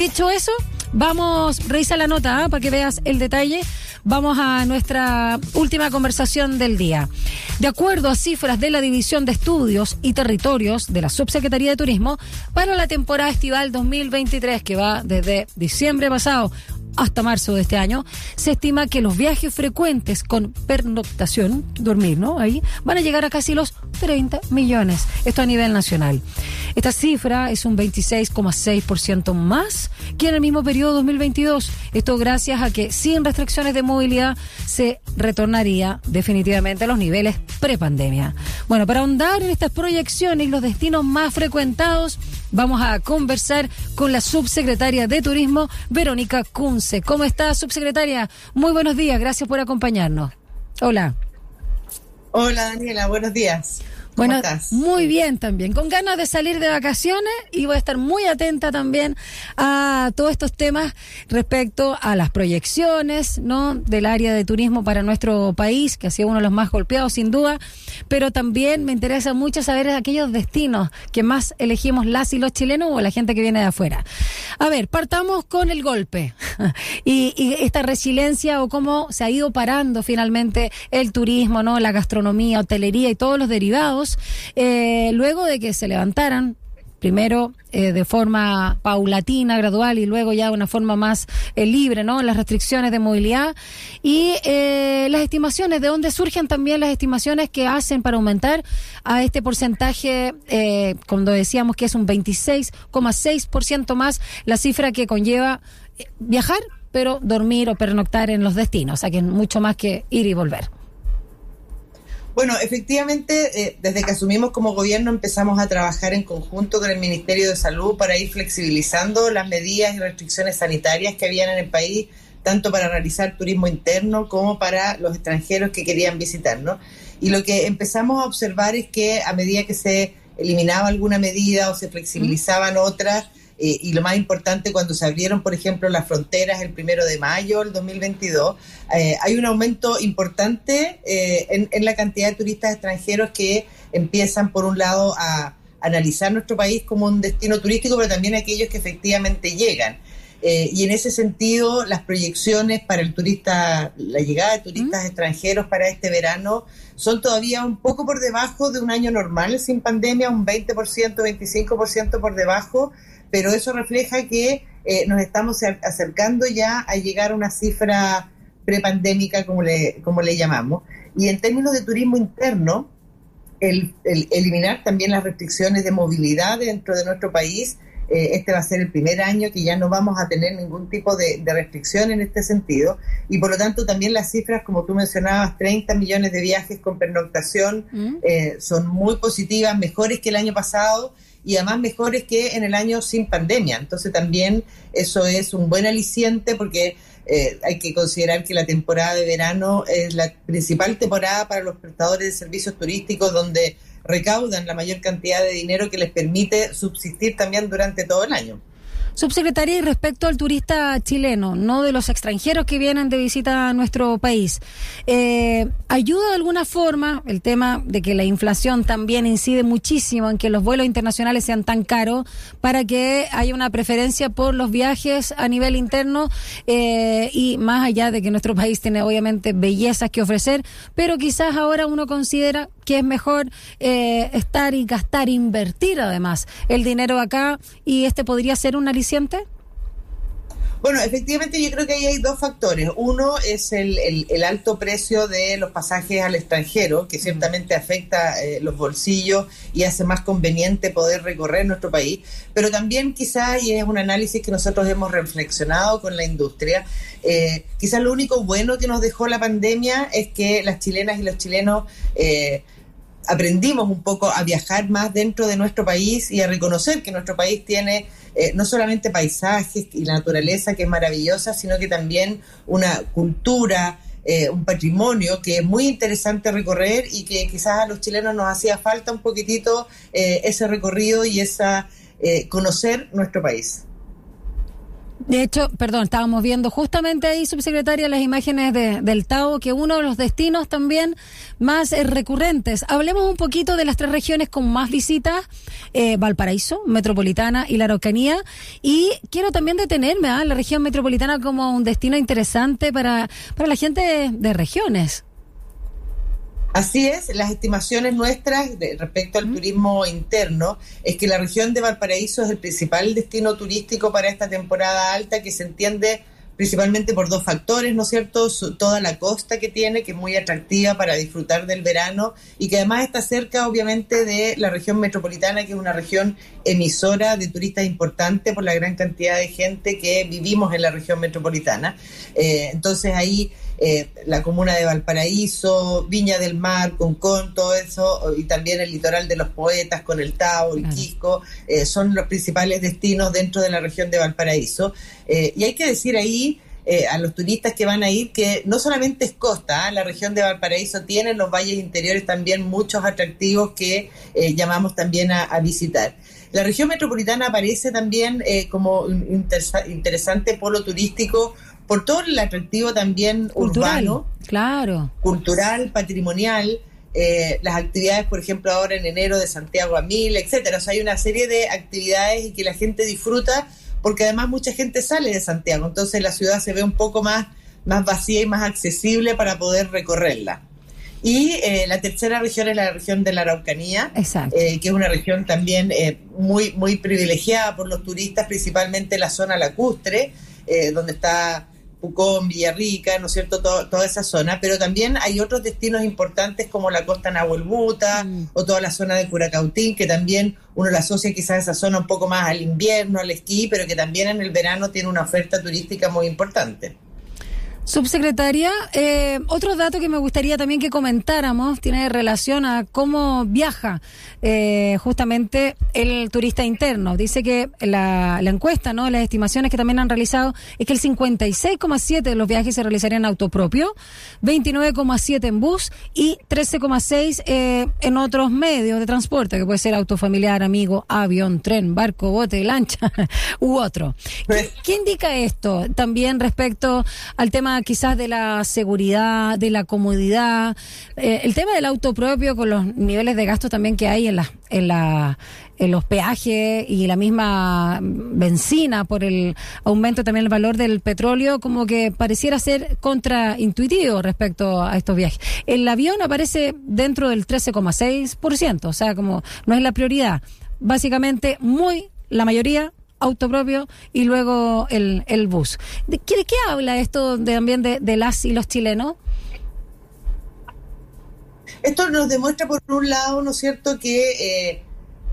Dicho eso, vamos, revisa la nota ¿ah? para que veas el detalle. Vamos a nuestra última conversación del día. De acuerdo a cifras de la División de Estudios y Territorios de la Subsecretaría de Turismo, para la temporada estival 2023, que va desde diciembre pasado hasta marzo de este año, se estima que los viajes frecuentes con pernoctación, dormir, ¿no? Ahí, van a llegar a casi los 30 millones. Esto a nivel nacional. Esta cifra es un 26,6% más que en el mismo periodo 2022. Esto gracias a que sin restricciones de movilidad se retornaría definitivamente a los niveles prepandemia. Bueno, para ahondar en estas proyecciones y los destinos más frecuentados, vamos a conversar con la subsecretaria de Turismo, Verónica Kunze. ¿Cómo está, subsecretaria? Muy buenos días, gracias por acompañarnos. Hola. Hola, Daniela, buenos días. Bueno, muy bien también, con ganas de salir de vacaciones y voy a estar muy atenta también a todos estos temas respecto a las proyecciones, ¿no? Del área de turismo para nuestro país, que ha sido uno de los más golpeados sin duda, pero también me interesa mucho saber aquellos destinos que más elegimos las y los chilenos o la gente que viene de afuera. A ver, partamos con el golpe y, y esta resiliencia o cómo se ha ido parando finalmente el turismo, ¿no? La gastronomía, hotelería y todos los derivados eh, luego de que se levantaran primero eh, de forma paulatina, gradual y luego ya de una forma más eh, libre, ¿no? Las restricciones de movilidad y las estimaciones, de dónde surgen también las estimaciones que hacen para aumentar a este porcentaje, cuando decíamos que es un 26,6% más la cifra que conlleva viajar, pero dormir o pernoctar en los destinos, o sea que es mucho más que ir y volver. Bueno, efectivamente, eh, desde que asumimos como gobierno empezamos a trabajar en conjunto con el Ministerio de Salud para ir flexibilizando las medidas y restricciones sanitarias que habían en el país, tanto para realizar turismo interno como para los extranjeros que querían visitarnos. Y lo que empezamos a observar es que a medida que se eliminaba alguna medida o se flexibilizaban otras, eh, y lo más importante, cuando se abrieron, por ejemplo, las fronteras el primero de mayo del 2022, eh, hay un aumento importante eh, en, la cantidad de turistas extranjeros que empiezan, por un lado, a analizar nuestro país como un destino turístico, pero también aquellos que efectivamente llegan. Y en ese sentido, las proyecciones para el turista, la llegada de turistas extranjeros para este verano son todavía un poco por debajo de un año normal sin pandemia, un 20%, 25% por debajo, pero eso refleja que eh, nos estamos acercando ya a llegar a una cifra prepandémica, como le, como le llamamos. Y en términos de turismo interno, el, eliminar también las restricciones de movilidad dentro de nuestro país, eh, este va a ser el primer año que ya no vamos a tener ningún tipo de, restricción en este sentido. Y por lo tanto también las cifras, como tú mencionabas, 30 millones de viajes con pernoctación, mm. eh, son muy positivas, mejores que el año pasado y además mejores que en el año sin pandemia. Entonces también eso es un buen aliciente porque eh, hay que considerar que la temporada de verano es la principal temporada para los prestadores de servicios turísticos donde recaudan la mayor cantidad de dinero que les permite subsistir también durante todo el año. Subsecretaria, y respecto al turista chileno, no de los extranjeros que vienen de visita a nuestro país, eh, ¿ayuda de alguna forma el tema de que la inflación también incide muchísimo en que los vuelos internacionales sean tan caros para que haya una preferencia por los viajes a nivel interno eh, y más allá de que nuestro país tiene obviamente bellezas que ofrecer, pero quizás ahora uno considera que es mejor eh, estar y gastar, invertir además el dinero acá y este podría ser un aliciente? Bueno, efectivamente yo creo que ahí hay dos factores. Uno es el, el, alto precio de los pasajes al extranjero, que ciertamente afecta eh, los bolsillos y hace más conveniente poder recorrer nuestro país, pero también quizás, y es un análisis que nosotros hemos reflexionado con la industria, eh, quizás lo único bueno que nos dejó la pandemia es que las chilenas y los chilenos... Eh, aprendimos un poco a viajar más dentro de nuestro país y a reconocer que nuestro país tiene eh, no solamente paisajes y la naturaleza que es maravillosa, sino que también una cultura, eh, un patrimonio que es muy interesante recorrer y que quizás a los chilenos nos hacía falta un poquitito eh, ese recorrido y esa conocer nuestro país. De hecho, perdón, estábamos viendo justamente ahí, subsecretaria, las imágenes de, del Tao, que uno de los destinos también más eh, recurrentes. Hablemos un poquito de las tres regiones con más visitas, eh, Valparaíso, Metropolitana y la Araucanía. Y quiero también detenerme a ¿ah? la región metropolitana como un destino interesante para, para la gente de regiones. Así es, las estimaciones nuestras respecto al turismo interno es que la región de Valparaíso es el principal destino turístico para esta temporada alta que se entiende principalmente por dos factores, ¿no es cierto? toda la costa que tiene, que es muy atractiva para disfrutar del verano y que además está cerca, obviamente, de la región metropolitana, que es una región emisora de turistas importante por la gran cantidad de gente que vivimos en la región metropolitana. Eh, entonces ahí eh, la comuna de Valparaíso, Viña del Mar, Concón, todo eso, y también el litoral de los poetas con el Tao, el Quisco, eh, son los principales destinos dentro de la región de Valparaíso. Eh, y hay que decir ahí a los turistas que van a ir que no solamente es costa, la región de Valparaíso tiene en los valles interiores también muchos atractivos que llamamos también a, visitar. La región metropolitana aparece también como un interesante polo turístico por todo el atractivo también urbano, claro, cultural, patrimonial, eh, las actividades, por ejemplo, ahora en enero de Santiago a Mil, etcétera. O sea, hay una serie de actividades y que la gente disfruta porque además mucha gente sale de Santiago, entonces la ciudad se ve un poco más, más vacía y más accesible para poder recorrerla. Y eh, la tercera región es la región de la Araucanía, eh, que es una región también muy, muy privilegiada por los turistas, principalmente la zona lacustre, donde está Pucón, Villarrica, ¿no es cierto?, toda esa zona, pero también hay otros destinos importantes como la costa Nahuelbuta mm. o toda la zona de Curacautín, que también uno la asocia quizás a esa zona un poco más al invierno, al esquí, pero que también en el verano tiene una oferta turística muy importante. Subsecretaria, eh, otro dato que me gustaría también que comentáramos tiene relación a cómo viaja eh, justamente el turista interno. Dice que la, la, encuesta, ¿no? las estimaciones que también han realizado, es que el 56,7 de los viajes se realizarían en auto propio, 29,7 en bus y 13,6 eh, en otros medios de transporte, que puede ser auto familiar, amigo, avión, tren, barco, bote, lancha u otro. ¿Qué, ¿Qué indica esto también respecto al tema quizás de la seguridad, de la comodidad, eh, el tema del auto propio con los niveles de gasto también que hay en la, en la en los peajes y la misma benzina por el aumento también del valor del petróleo, como que pareciera ser contraintuitivo respecto a estos viajes. El avión aparece dentro del 13,6%, o sea, como no es la prioridad. Básicamente, muy, la mayoría auto propio y luego el, el bus. ¿De qué, qué habla esto de, también de, las y los chilenos? Esto nos demuestra, por un lado, ¿no es cierto?, que eh,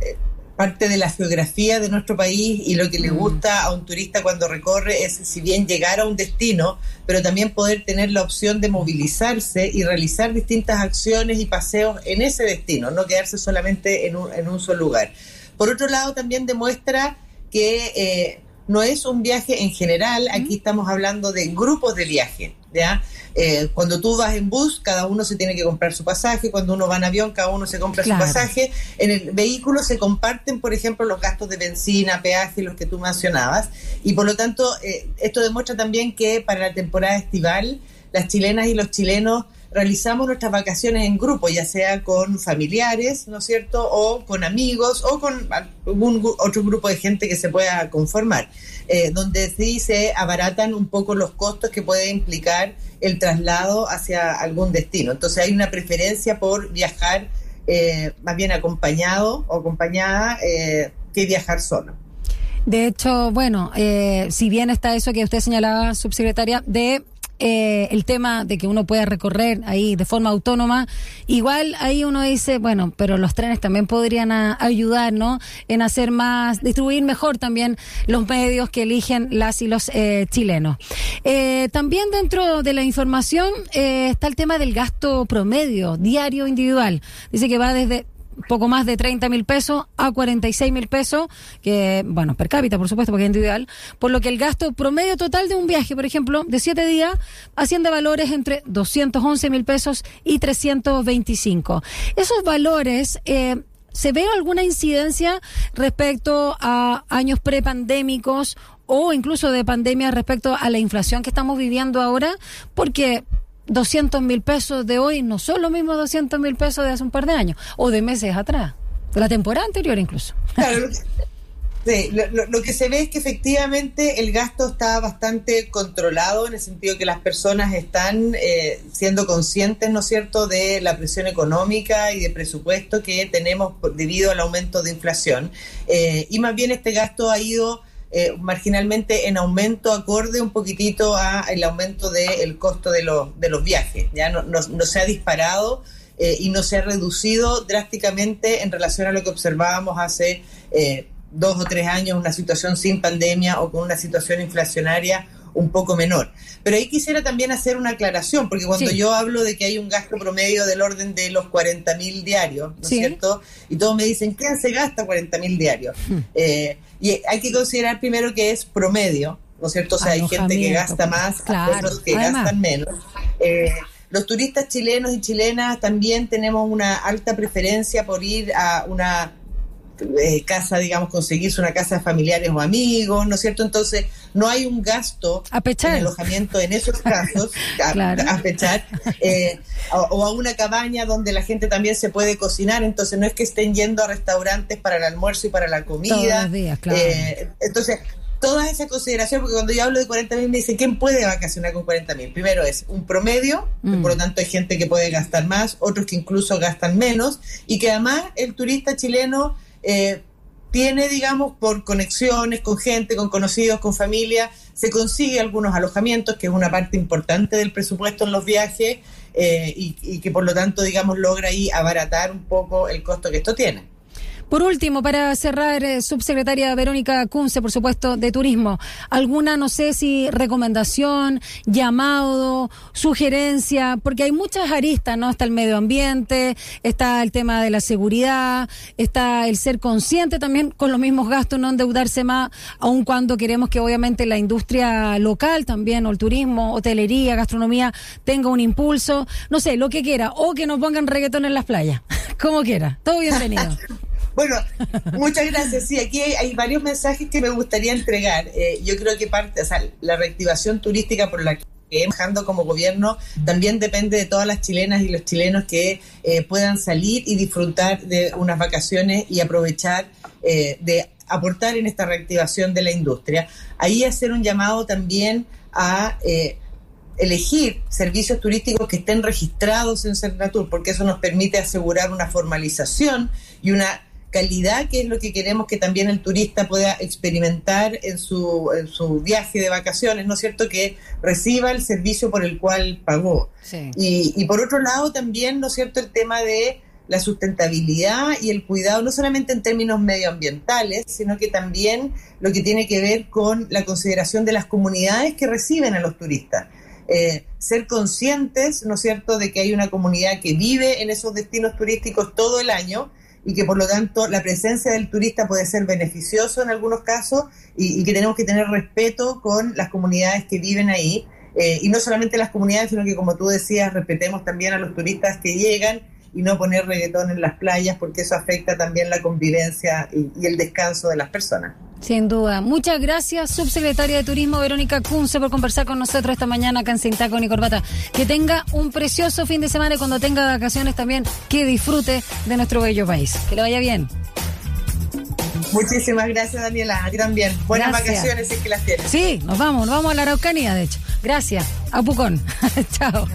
eh, parte de la geografía de nuestro país y lo que le mm. gusta a un turista cuando recorre es, si bien llegar a un destino, pero también poder tener la opción de movilizarse y realizar distintas acciones y paseos en ese destino, no quedarse solamente en un, en un solo lugar. Por otro lado, también demuestra que eh, no es un viaje en general, aquí estamos hablando de grupos de viaje, ¿ya? Eh, cuando tú vas en bus, cada uno se tiene que comprar su pasaje, cuando uno va en avión, cada uno se compra su pasaje, en el vehículo se comparten, por ejemplo, los gastos de benzina, peaje, los que tú mencionabas, y por lo tanto, eh, esto demuestra también que para la temporada estival, las chilenas y los chilenos realizamos nuestras vacaciones en grupo, ya sea con familiares, ¿no es cierto?, o con amigos, o con algún otro grupo de gente que se pueda conformar, eh, donde sí se abaratan un poco los costos que puede implicar el traslado hacia algún destino. Entonces hay una preferencia por viajar eh, más bien acompañado o acompañada eh, que viajar solo. De hecho, bueno, si bien está eso que usted señalaba, subsecretaria, de eh, el tema de que uno pueda recorrer ahí de forma autónoma, igual ahí uno dice, bueno, pero los trenes también podrían ayudar, ¿no? En hacer más, distribuir mejor también los medios que eligen las y los eh, chilenos. Eh, también dentro de la información está el tema del gasto promedio diario individual. Dice que va desde poco más de 30 mil pesos a 46 mil pesos, que, bueno, per cápita, por supuesto, porque es individual, por lo que el gasto promedio total de un viaje, por ejemplo, de 7 días, asciende valores entre 211 mil pesos y 325. Esos valores, eh, ¿se ve alguna incidencia respecto a años prepandémicos o incluso de pandemia respecto a la inflación que estamos viviendo ahora, porque 200 mil pesos de hoy no son los mismos 200 mil pesos de hace un par de años o de meses atrás, de la temporada anterior incluso. Claro, Sí, lo, que se ve es que efectivamente el gasto está bastante controlado en el sentido que las personas están eh, siendo conscientes, ¿no es cierto?, de la presión económica y de presupuesto que tenemos debido al aumento de inflación. Eh, y más bien este gasto ha ido eh, marginalmente en aumento acorde un poquitito al aumento del costo de, los de los viajes. Ya no, no, se ha disparado y no se ha reducido drásticamente en relación a lo que observábamos hace dos o tres años una situación sin pandemia o con una situación inflacionaria un poco menor. Pero ahí quisiera también hacer una aclaración, porque cuando yo hablo de que hay un gasto promedio del orden de los 40 mil diarios, ¿no es cierto? Y todos me dicen, ¿quién se gasta 40 mil diarios? Hmm. Eh, y hay que considerar primero que es promedio, ¿no es cierto? O sea, hay gente que gasta más, otros que gastan menos. Eh, los turistas chilenos y chilenas también tenemos una alta preferencia por ir a una eh, casa, digamos, conseguirse una casa de familiares o amigos, ¿no es cierto? Entonces, no hay un gasto en alojamiento en esos casos, a, pechar, eh, o, a una cabaña donde la gente también se puede cocinar, entonces no es que estén yendo a restaurantes para el almuerzo y para la comida. Eh, entonces, toda esa consideración, porque cuando yo hablo de 40 mil me dice, ¿quién puede vacacionar con 40 mil? Primero es un promedio, mm. por lo tanto hay gente que puede gastar más, otros que incluso gastan menos, y que además el turista chileno eh, tiene, digamos, por conexiones con gente, con conocidos, con familia, se consigue algunos alojamientos, que es una parte importante del presupuesto en los viajes, eh, y, y que por lo tanto, digamos, logra ahí abaratar un poco el costo que esto tiene. Por último, para cerrar, eh, subsecretaria Verónica Kunze, por supuesto, de Turismo, ¿alguna, no sé si recomendación, llamado, sugerencia? Porque hay muchas aristas, ¿no? Está el medio ambiente, está el tema de la seguridad, está el ser consciente también con los mismos gastos, no endeudarse más, aun cuando queremos que obviamente la industria local también, o el turismo, hotelería, gastronomía, tenga un impulso, no sé, lo que quiera, o que nos pongan reggaetón en las playas, como quiera. Todo bienvenido. Bueno, muchas gracias. Sí, aquí hay, varios mensajes que me gustaría entregar. Eh, yo creo que parte, o sea, la reactivación turística por la que trabajando como gobierno también depende de todas las chilenas y los chilenos que eh, puedan salir y disfrutar de unas vacaciones y aprovechar eh, de aportar en esta reactivación de la industria. Ahí hacer un llamado también a elegir servicios turísticos que estén registrados en Cernatur, porque eso nos permite asegurar una formalización y una calidad, que es lo que queremos que también el turista pueda experimentar en su, en su viaje de vacaciones, ¿no es cierto? Que reciba el servicio por el cual pagó. Y, y por otro lado también, ¿no es cierto?, el tema de la sustentabilidad y el cuidado, no solamente en términos medioambientales, sino que también lo que tiene que ver con la consideración de las comunidades que reciben a los turistas. Eh, ser conscientes, ¿no es cierto?, de que hay una comunidad que vive en esos destinos turísticos todo el año y que por lo tanto la presencia del turista puede ser beneficioso en algunos casos y, que tenemos que tener respeto con las comunidades que viven ahí. Eh, y no solamente las comunidades, sino que como tú decías, respetemos también a los turistas que llegan y no poner reggaetón en las playas porque eso afecta también la convivencia y el descanso de las personas. Sin duda. Muchas gracias, subsecretaria de Turismo Verónica Kunze, por conversar con nosotros esta mañana acá en Sin Taco ni Corbata. Que tenga un precioso fin de semana y cuando tenga vacaciones también que disfrute de nuestro bello país. Que le vaya bien. Muchísimas gracias, Daniela. A ti también. Buenas vacaciones, si es que las tienes. Sí, nos vamos, nos vamos a la Araucanía, de hecho. Gracias. A Pucón. Chao.